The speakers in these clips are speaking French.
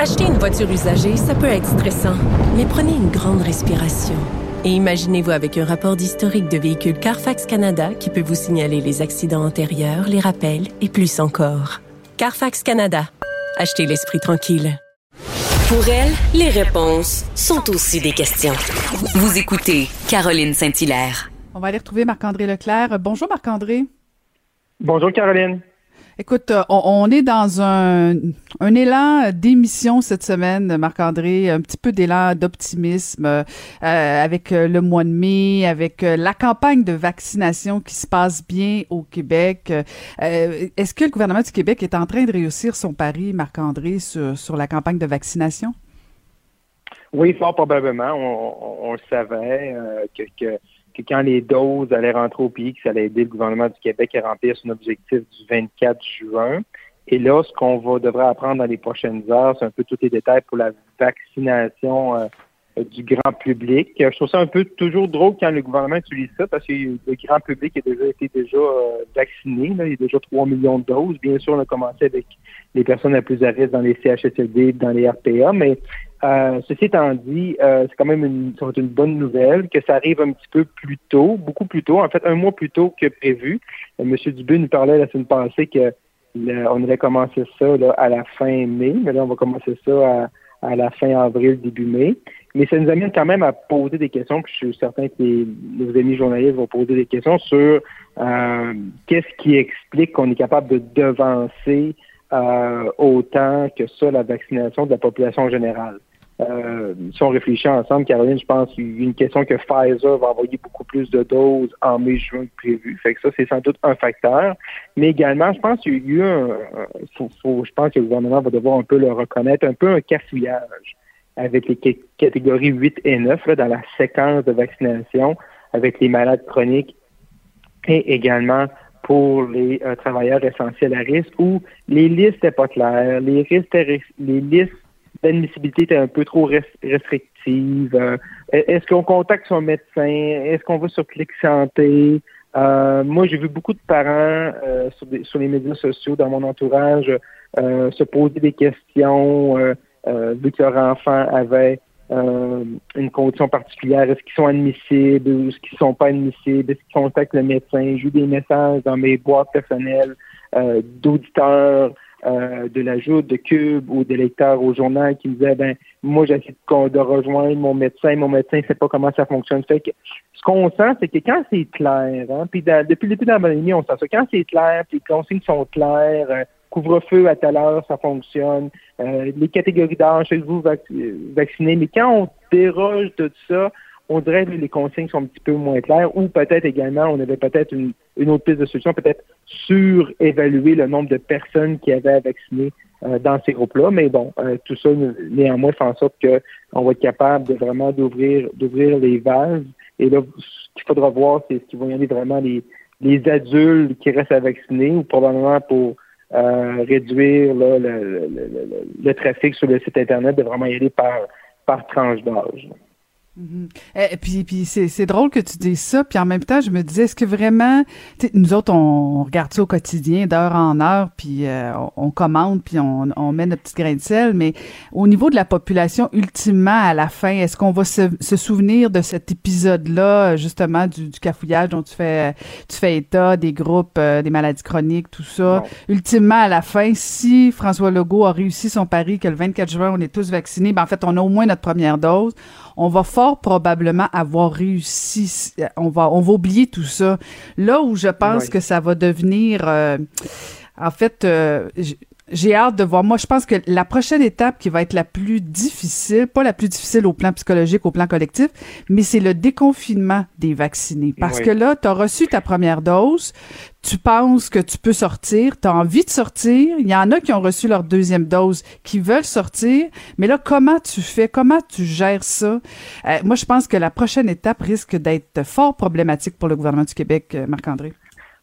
Acheter une voiture usagée, ça peut être stressant, mais prenez une grande respiration. Et imaginez-vous avec un rapport d'historique de véhicule Carfax Canada qui peut vous signaler les accidents antérieurs, les rappels et plus encore. Carfax Canada. Achetez l'esprit tranquille. Pour elle, les réponses sont aussi des questions. Vous écoutez Caroline Saint-Hilaire. On va aller retrouver Marc-André Leclerc. Bonjour Marc-André. Bonjour Caroline. Écoute, euh, on, est dans un, élan d'émission cette semaine, Marc-André, un petit peu d'élan d'optimisme euh, avec euh, le mois de mai, avec la campagne de vaccination qui se passe bien au Québec. Est-ce que le gouvernement du Québec est en train de réussir son pari, Marc-André, sur, sur la campagne de vaccination? Oui, fort probablement. On, on, savait que que quand les doses allaient rentrer au pays, que ça allait aider le gouvernement du Québec à remplir son objectif du 24 juin. Et là, ce qu'on va devrait apprendre dans les prochaines heures, c'est un peu tous les détails pour la vaccination euh, du grand public. Je trouve ça un peu toujours drôle quand le gouvernement utilise ça parce que le grand public a déjà été déjà euh, vacciné. Il y a déjà 3 millions de doses. Bien sûr, on a commencé avec les personnes les plus à risque dans les CHSLD, dans les RPA, mais euh, ceci étant dit, euh, c'est quand même une, une bonne nouvelle que ça arrive un petit peu plus tôt, beaucoup plus tôt, en fait un mois plus tôt que prévu. Euh, Monsieur Dubé nous parlait la semaine passée que on allait commencer ça à la fin mai, mais là on va commencer ça à, la fin avril, début mai. Mais ça nous amène quand même à poser des questions, puis je suis certain que nos amis journalistes vont poser des questions sur euh, qu'est-ce qui explique qu'on est capable de devancer euh, autant que ça la vaccination de la population générale. Euh, si on réfléchit ensemble, Caroline, je pense une question que Pfizer va envoyer beaucoup plus de doses en mai-juin que prévu. Fait que ça, c'est sans doute un facteur. Mais également, je pense qu'il y a eu un, je pense que le gouvernement va devoir un peu le reconnaître, un peu un cafouillage avec les catégories 8 et 9 là, dans la séquence de vaccination avec les malades chroniques et également pour les euh, travailleurs essentiels à risque où les listes n'étaient pas claires, les, les listes l'admissibilité était un peu trop restrictive. Euh, est-ce qu'on contacte son médecin? Est-ce qu'on va sur Clic Santé? Euh, moi, j'ai vu beaucoup de parents sur, les médias sociaux dans mon entourage se poser des questions vu que leur enfant avait une condition particulière. Est-ce qu'ils sont admissibles ou est-ce qu'ils ne sont pas admissibles? Est-ce qu'ils contactent le médecin? J'ai eu des messages dans mes boîtes personnelles d'auditeurs euh, de l'ajout de Cube ou des lecteurs au journal qui me disaient ben moi j'essaie de, de, rejoindre mon médecin, mon médecin ne sait pas comment ça fonctionne. Fait que ce qu'on sent, c'est que quand c'est clair, hein, puis depuis le début de la pandémie, on sent ça. Quand c'est clair, puis les consignes sont claires, euh, couvre-feu à telle heure, ça fonctionne, euh, les catégories d'âge, vous vaccinés, mais quand on déroge de ça, on dirait que les consignes sont un petit peu moins claires ou peut-être également, on avait peut-être une, autre piste de solution, peut-être surévaluer le nombre de personnes qui avaient vacciné euh, dans ces groupes-là. Mais bon, euh, tout ça, néanmoins, fait en sorte qu'on va être capable de vraiment d'ouvrir d'ouvrir les vases. Et là, ce qu'il faudra voir, c'est ce qui vont y aller vraiment les, les adultes qui restent à vacciner ou probablement pour euh, réduire le, le, trafic sur le site Internet, de vraiment y aller par, par tranche d'âge. Mhm. Et eh, puis, puis c'est drôle que tu dises ça, puis en même temps, je me disais, est-ce que vraiment, nous autres, on, regarde ça au quotidien, d'heure en heure, puis euh, on, commande, puis on, on, met notre petit grain de sel, mais au niveau de la population, ultimement, à la fin, est-ce qu'on va se, se, souvenir de cet épisode-là, justement, du, du, cafouillage dont tu fais, tu fais état, des groupes, euh, des maladies chroniques, tout ça? Ultimement, à la fin, si François Legault a réussi son pari que le 24 juin, on est tous vaccinés, ben en fait, on a au moins notre première dose, on va fort probablement avoir réussi. On va, on va oublier tout ça. Là où je pense que ça va devenir, euh, en fait, euh, J'ai hâte de voir. Moi, je pense que la prochaine étape qui va être la plus difficile, pas la plus difficile au plan psychologique, au plan collectif, mais c'est le déconfinement des vaccinés. Parce que là, tu as reçu ta première dose, tu penses que tu peux sortir, tu as envie de sortir. Il y en a qui ont reçu leur deuxième dose, qui veulent sortir. Mais là, comment tu fais? Comment tu gères ça? Euh, moi, je pense que la prochaine étape risque d'être fort problématique pour le gouvernement du Québec, euh, Marc-André.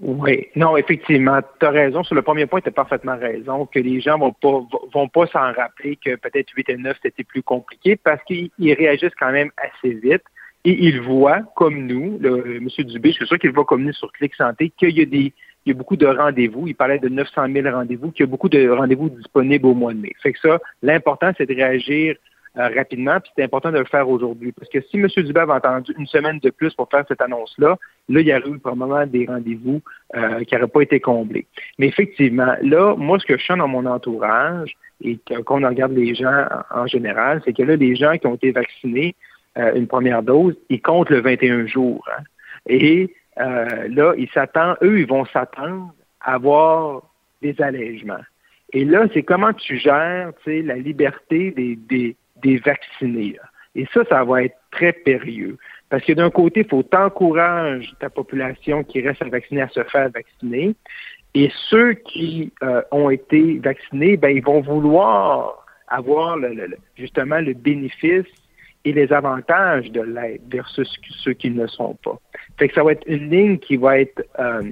Oui, non, effectivement, tu as raison. Sur le premier point, tu as parfaitement raison, que les gens vont pas vont pas s'en rappeler que peut-être 8 et 9, c'était plus compliqué parce qu'ils réagissent quand même assez vite et ils voient, comme nous, le, M. Dubé, je suis sûr qu'il voit comme nous sur Clic Santé, qu'il y a des il y a beaucoup de rendez-vous. Il parlait de 900 000 rendez-vous, qu'il y a beaucoup de rendez-vous disponibles au mois de mai. Fait que ça, l'important, c'est de réagir euh, rapidement, puis c'est important de le faire aujourd'hui. Parce que si M. Dubé avait attendu une semaine de plus pour faire cette annonce-là, là, il y aurait eu probablement des rendez-vous euh, qui n'auraient pas été comblés. Mais effectivement, là, moi, ce que je sens dans mon entourage, et qu'on regarde les gens en, général, c'est que là, les gens qui ont été vaccinés euh, une première dose, ils comptent le 21 jours. Hein. Et là, ils s'attendent, eux, ils vont s'attendre à avoir des allègements. Et là, c'est comment tu gères la liberté des, des, des vaccinés. Et ça, ça va être très périlleux. Parce que d'un côté, il faut t'encourager ta population qui reste à vacciner à se faire vacciner. Et ceux qui euh, ont été vaccinés, ben, ils vont vouloir avoir justement le bénéfice et les avantages de l'aide versus ceux qui ne le sont pas. Fait que ça va être une ligne qui va être euh,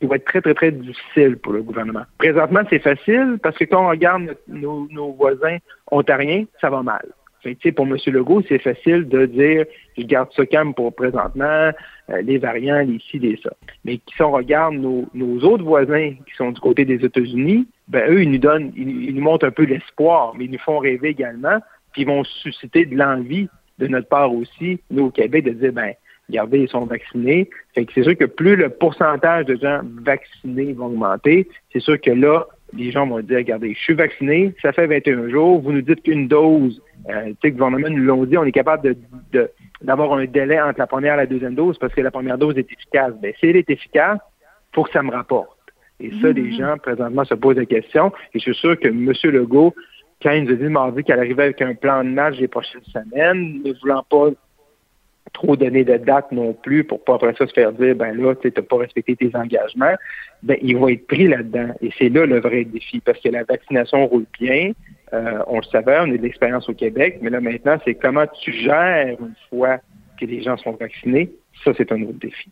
qui va être très, très, très difficile pour le gouvernement. Présentement, c'est facile parce que quand on regarde nos, nos voisins ontariens, ça va mal. Pour M. Legault, c'est facile de dire je garde ça calme pour présentement, euh, les variants, les ci, les ça. Mais si on regarde nos, autres voisins qui sont du côté des États-Unis, ben eux, ils nous donnent, ils, nous montrent un peu l'espoir, mais ils nous font rêver également, puis ils vont susciter de l'envie de notre part aussi, nous au Québec, de dire ben regardez, ils sont vaccinés. Fait que c'est sûr que plus le pourcentage de gens vaccinés va augmenter, c'est sûr que là, les gens vont dire, regardez, je suis vacciné, ça fait 21 jours, vous nous dites qu'une dose, euh, tu sais, le gouvernement nous l'ont dit, on est capable de, d'avoir un délai entre la première et la deuxième dose parce que la première dose est efficace. Bien, si elle est efficace, faut que ça me rapporte. Et ça, les mm-hmm. gens, présentement, se posent la question. Et je suis sûr que M. Legault, quand il nous a dit mardi qu'elle arrivait avec un plan de match les prochaines semaines, ne voulant pas trop donner de date non plus pour pas après ça se faire dire ben là, tu n'as pas respecté tes engagements, ben ils vont être pris là-dedans. Et c'est là le vrai défi, parce que la vaccination roule bien. Euh, on le savait, on a de l'expérience au Québec, mais là maintenant, c'est comment tu gères une fois que les gens sont vaccinés? Ça, c'est un autre défi.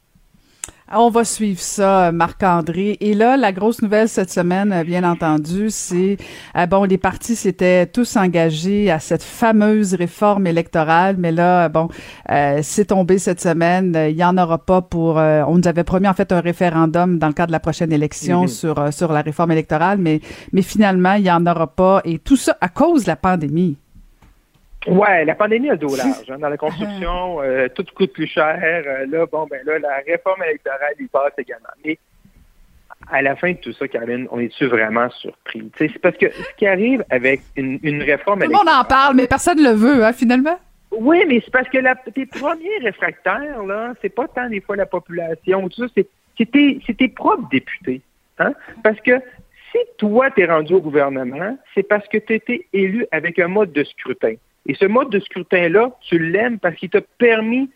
On va suivre ça, Marc-André. Et là, la grosse nouvelle cette semaine, bien entendu, c'est euh, bon, les partis s'étaient tous engagés à cette fameuse réforme électorale, mais là, bon, euh, c'est tombé cette semaine. Il y en aura pas pour. Euh, on nous avait promis en fait un référendum dans le cadre de la prochaine élection mhm. sur sur la réforme électorale, mais mais finalement, il y en aura pas. Et tout ça à cause de la pandémie. Ouais, la pandémie a le dos large. Hein. Dans la construction, euh, tout coûte plus cher. Euh, là, bon, ben là, la réforme électorale y passe également. Mais à la fin de tout ça, Caroline, on est-tu vraiment surpris? C'est parce que ce qui arrive avec une, réforme électorale... Tout le monde en parle, mais personne ne le veut, hein, finalement. Oui, mais c'est parce que la, tes premiers réfractaires, là, c'est pas tant des fois la population, tout ça, c'est tes, tes propres députés. Hein? Parce que si toi, tu es rendu au gouvernement, c'est parce que tu été élu avec un mode de scrutin. Et ce mode de scrutin-là, tu l'aimes parce qu'il t'a permis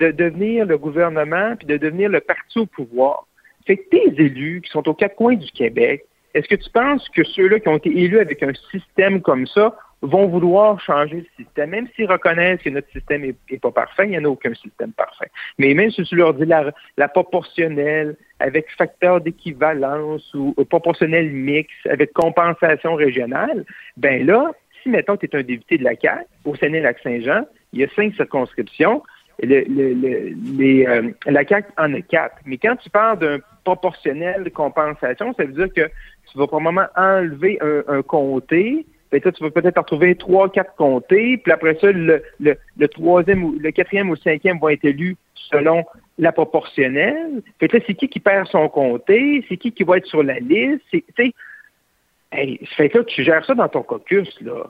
de devenir le gouvernement puis de devenir le parti au pouvoir. Que tes élus qui sont aux quatre coins du Québec, est-ce que tu penses que ceux-là qui ont été élus avec un système comme ça vont vouloir changer le système, même s'ils reconnaissent que notre système n'est pas parfait, il n'y en a aucun système parfait. Mais même si tu leur dis la, proportionnelle, avec facteur d'équivalence ou, ou proportionnel mix, avec compensation régionale, ben là, si, mettons, tu es un député de la CAQ, au Sénat-Lac-Saint-Jean, il y a cinq circonscriptions, euh, la CAQ en a quatre. Mais quand tu parles d'un proportionnel de compensation, ça veut dire que tu vas probablement enlever un, comté, ben, tu vas peut-être retrouver trois, quatre comtés, puis après ça, le, troisième, ou le quatrième ou le cinquième vont être élus selon la proportionnelle. Fait là, c'est qui qui perd son comté, c'est qui qui va être sur la liste, Hey, fait que tu gères ça dans ton caucus, là.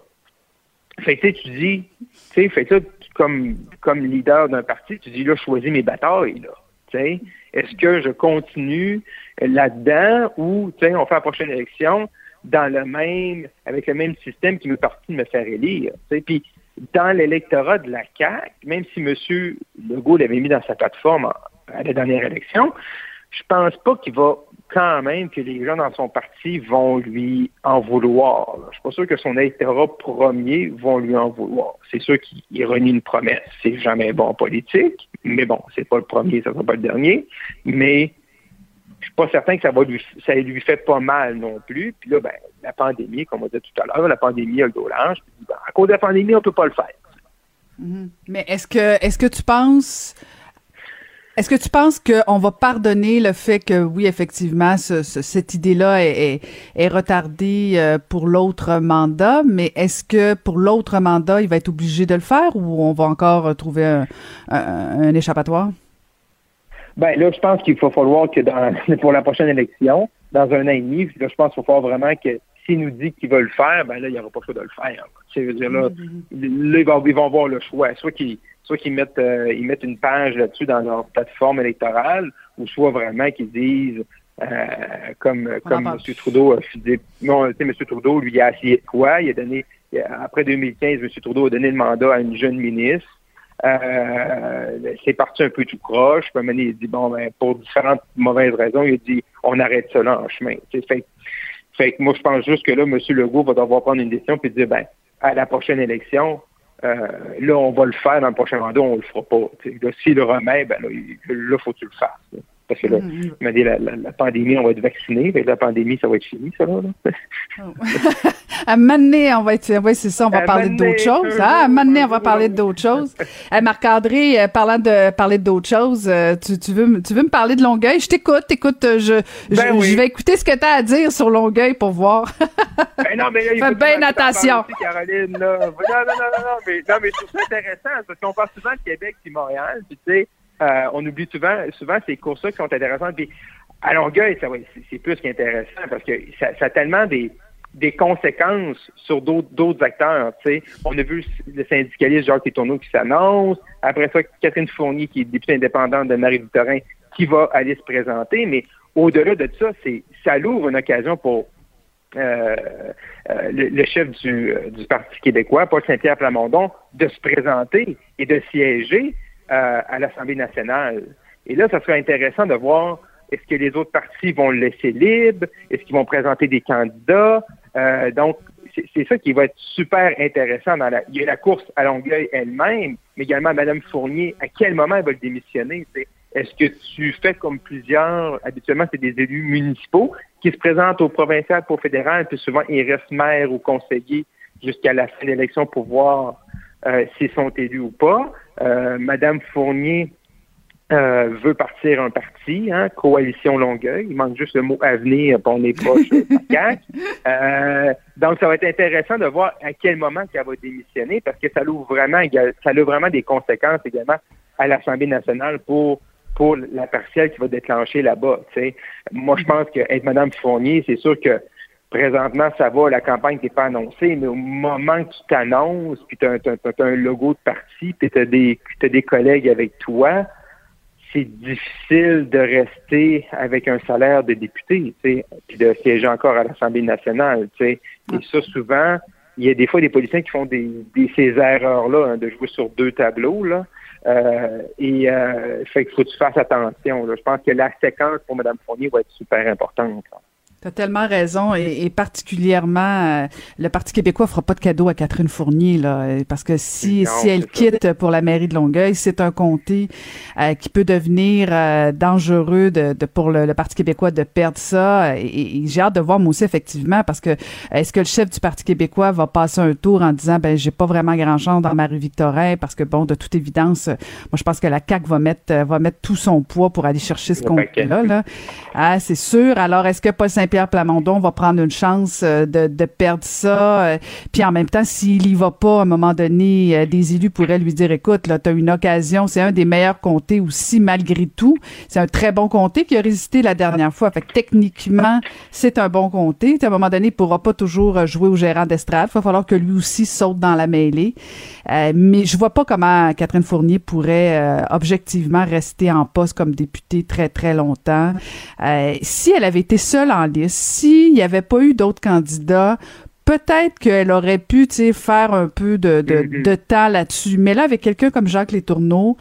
Fait que tu dis, tu sais, fait que comme, comme leader d'un parti, tu dis, là, je choisis mes batailles, là. Est-ce que je continue là-dedans ou, on fait la prochaine élection, dans le même, avec le même système qui me partit de me faire élire. Puis dans l'électorat de la CAQ, même si M. Legault l'avait mis dans sa plateforme à la dernière élection, je pense pas qu'il va quand même que les gens dans son parti vont lui en vouloir. Je suis pas sûr que son électorat premier vont lui en vouloir. C'est sûr qu'il renie une promesse. C'est jamais bon en politique, mais bon, c'est pas le premier, ça sera pas le dernier. Mais je suis pas certain que ça va lui ça lui fait pas mal non plus. Puis là, ben, la pandémie, comme on dit tout à l'heure, la pandémie a le dos large. Ben, à cause de la pandémie, on peut pas le faire. Mm-hmm. Mais est-ce que est-ce que tu penses est-ce que tu penses qu'on va pardonner le fait que, oui, effectivement, cette idée-là est, retardée euh, pour l'autre mandat, mais est-ce que pour l'autre mandat, il va être obligé de le faire ou on va encore trouver un, échappatoire? Ben là, je pense qu'il va falloir que dans, pour la prochaine élection, dans un an et demi, là, je pense qu'il va falloir vraiment que s'il nous dit qu'il veut le faire, ben là, il n'y aura pas le choix de le faire. Dire, là, mm-hmm. là, ils vont, ils vont avoir le choix. Soit qu'ils soit qu'ils mettent, euh, ils mettent une page là-dessus dans leur plateforme électorale, ou soit vraiment qu'ils disent, euh, comme, comme M. Trudeau a fait, non, M. Trudeau, lui, a essayé de quoi? Il a donné, après 2015, M. Trudeau a donné le mandat à une jeune ministre. Euh, c'est parti un peu tout croche. Puis, il a dit, bon, ben, pour différentes mauvaises raisons, il a dit, on arrête cela en chemin. Fait, fait que moi, je pense juste que là, M. Legault va devoir prendre une décision puis dire, ben, à la prochaine élection, euh, là, on va le faire dans le prochain mandat, on le fera pas. S'il le remet, ben là, là, faut que tu le fasses. Parce que là, mm-hmm. il m'a dit la, la, pandémie, on va être vacciné. la pandémie, ça va être fini, ça là. Oh. à Mané, on va être. Oui, c'est ça, on va parler d'autres choses. Ah, à Mané, on va parler d'autres choses. Marc-André, euh, parlant de parler d'autres choses, euh, tu, tu, veux, tu veux me parler de Longueuil? Je t'écoute, écoute, je, je, ben vais écouter ce que tu as à dire sur Longueuil pour voir. ben non, mais là, il Fais bien attention. Caroline, là. Non, non, non, non, mais, non, mais je trouve ça intéressant parce qu'on parle souvent de Québec et Montréal, puis tu sais, euh, on oublie souvent, souvent ces courses-là qui sont intéressantes. Puis à Longueuil, ça c'est plus qu'intéressant parce que ça, a tellement des, conséquences sur d'autres acteurs. On a vu le syndicaliste Jacques Tourneau qui s'annonce. Après ça, Catherine Fournier, qui est députée indépendante de Marie-Victorin, qui va aller se présenter. Mais au-delà de ça, c'est ça l'ouvre une occasion pour euh, euh, le, chef du, du Parti québécois, Paul Saint-Pierre Plamondon, de se présenter et de siéger à l'Assemblée nationale. Et là, ça serait intéressant de voir est-ce que les autres partis vont le laisser libre, est-ce qu'ils vont présenter des candidats? Euh, donc, c'est ça qui va être super intéressant. Dans la, il y a la course à Longueuil elle-même, mais également Mme Fournier. À quel moment elle va le démissionner? Est-ce que tu fais comme plusieurs, habituellement, c'est des élus municipaux qui se présentent au provincial pour au fédéral, puis souvent ils restent maire ou conseiller jusqu'à la fin de l'élection pour voir s'ils sont élus ou pas. Euh, Madame Fournier euh, veut partir un parti, hein, Coalition Longueuil. Il manque juste le mot avenir, pour on est proche euh, donc, ça va être intéressant de voir à quel moment qu'elle va démissionner, parce que ça l'ouvre vraiment, ça ouvre vraiment des conséquences également à l'Assemblée nationale pour pour la partielle qui va déclencher là-bas. Moi, je pense que être Madame Fournier, c'est sûr que présentement, ça va, la campagne n'est pas annoncée, mais au moment que tu t'annonces, puis tu as, un logo de parti, puis tu as, des collègues avec toi, c'est difficile de rester avec un salaire de député, puis de siéger encore à l'Assemblée nationale. Et ça, souvent, il y a des fois des politiciens qui font des, ces erreurs-là, hein, de jouer sur deux tableaux. Là. Euh, et euh, fait qu'il faut que tu fasses attention. Je pense que la séquence pour Mme Fournier va être super importante. As tellement raison, et, particulièrement, euh, le Parti québécois fera pas de cadeau à Catherine Fournier, là, parce que si, si elle quitte pour la mairie de Longueuil, c'est un comté euh, qui peut devenir euh, dangereux de, de pour le, Parti québécois de perdre ça. Et, j'ai hâte de voir moi aussi, effectivement, parce que est-ce que le chef du Parti québécois va passer un tour en disant, ben j'ai pas vraiment grand-chose dans Marie-Victorin, parce que, bon, de toute évidence, moi, je pense que la CAQ va mettre, va mettre tout son poids pour aller chercher ce comté-là. Là. Ah, c'est sûr. Alors, est-ce que Paul Saint Pierre Plamondon va prendre une chance euh, de, perdre ça. Euh, puis en même temps, s'il y va pas, à un moment donné, euh, des élus pourraient lui dire, écoute, là, tu as une occasion, c'est un des meilleurs comtés aussi, malgré tout. C'est un très bon comté qui a résisté la dernière fois. Fait que techniquement, c'est un bon comté. À un moment donné, il pourra pas toujours jouer au gérant d'estrade. Il va falloir que lui aussi saute dans la mêlée. mais je vois pas comment Catherine Fournier pourrait objectivement rester en poste comme députée très, très longtemps. si elle avait été seule en liste, S'il n'y avait pas eu d'autres candidats, peut-être qu'elle aurait pu faire un peu de, de, mm-hmm. de temps là-dessus. Mais là, avec quelqu'un comme Jacques Létourneau,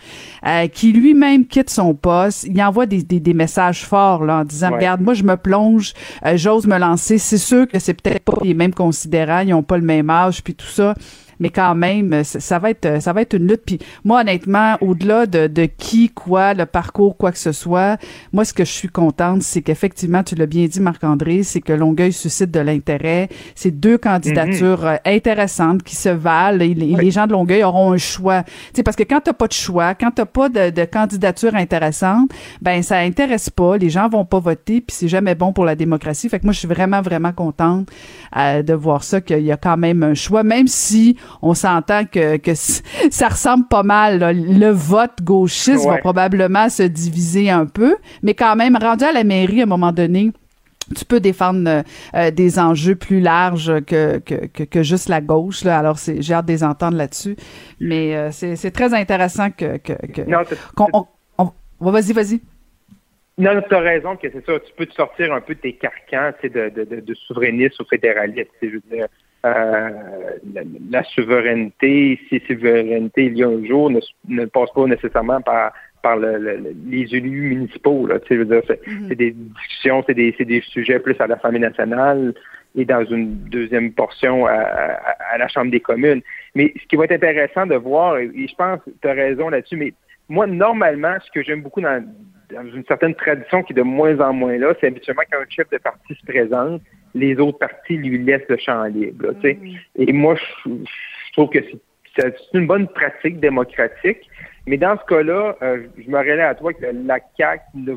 euh, qui lui-même quitte son poste, il envoie des, des, des messages forts là, en disant, regarde, moi, je me plonge, euh, j'ose me lancer. C'est sûr que c'est peut-être pas les mêmes considérants, ils ont pas le même âge, puis tout ça mais quand même, ça, va être ça va être une lutte. Puis moi, honnêtement, au-delà de, de qui, quoi, le parcours, quoi que ce soit, moi, ce que je suis contente, c'est qu'effectivement, tu l'as bien dit, Marc-André, c'est que Longueuil suscite de l'intérêt. C'est deux candidatures mhm. euh, intéressantes qui se valent. Et les, gens de Longueuil auront un choix. sais, parce que quand t'as pas de choix, quand t'as pas de, de candidature intéressante, ben ça intéresse pas. Les gens vont pas voter, puis c'est jamais bon pour la démocratie. Fait que moi, je suis vraiment, vraiment contente euh, de voir ça, qu'il y a quand même un choix, même si on s'entend que, que ça ressemble pas mal. Le vote gauchiste va probablement se diviser un peu, mais quand même, rendu à la mairie à un moment donné, tu peux défendre euh, des enjeux plus larges que, que, que, juste la gauche. Là. Alors, c'est, j'ai hâte de les entendre là-dessus. Mais euh, c'est, très intéressant que... que, que non, vas-y, vas-y. Non, tu as raison que c'est ça. Tu peux te sortir un peu de tes carcans de, de, de, de souverainisme ou fédéraliste. Je veux dire, euh, la, souveraineté, si souveraineté il y a un jour, ne, ne passe pas nécessairement par par les élus municipaux. Là, je veux dire, c'est, des discussions, c'est des, sujets plus à l'Assemblée nationale et dans une deuxième portion à, à, la Chambre des communes. Mais ce qui va être intéressant de voir, et je pense que tu as raison là-dessus, mais moi, normalement, ce que j'aime beaucoup dans, dans une certaine tradition qui est de moins en moins là, c'est habituellement quand un chef de parti se présente, les autres partis lui laissent le champ libre. Mm. Et moi, je, trouve que c'est une bonne pratique démocratique. Mais dans ce cas-là, euh, je me relais à toi que la CAQ ne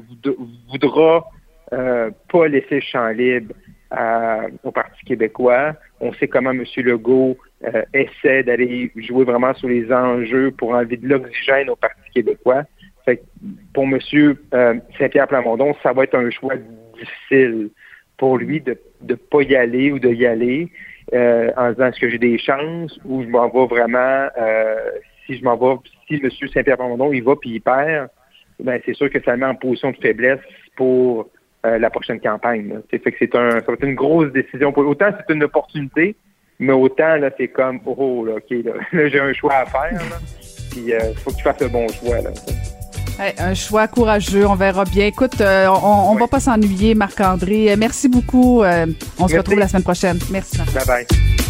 voudra euh, pas laisser le champ libre au Parti québécois. On sait comment M. Legault euh, essaie d'aller jouer vraiment sur les enjeux pour enlever de l'oxygène au Parti québécois. Fait pour M. Saint-Pierre Plamondon, ça va être un choix difficile pour lui de ne pas y aller ou de y aller euh, en disant est-ce que j'ai des chances ou je m'en vais vraiment euh, si je m'en vais si M. Saint-Pierre Plamondon il va puis il perd, ben c'est sûr que ça met en position de faiblesse pour euh, la prochaine campagne. C'est fait que c'est un ça va être une grosse décision pour autant c'est une opportunité, mais autant là c'est comme oh là, ok là, j'ai un choix à faire là, puis il faut que tu fasses le bon choix là un choix courageux, on verra bien. Écoute, euh, on, ne va pas s'ennuyer, Marc-André. Merci beaucoup. Euh, on se retrouve la semaine prochaine. Merci. Bye bye.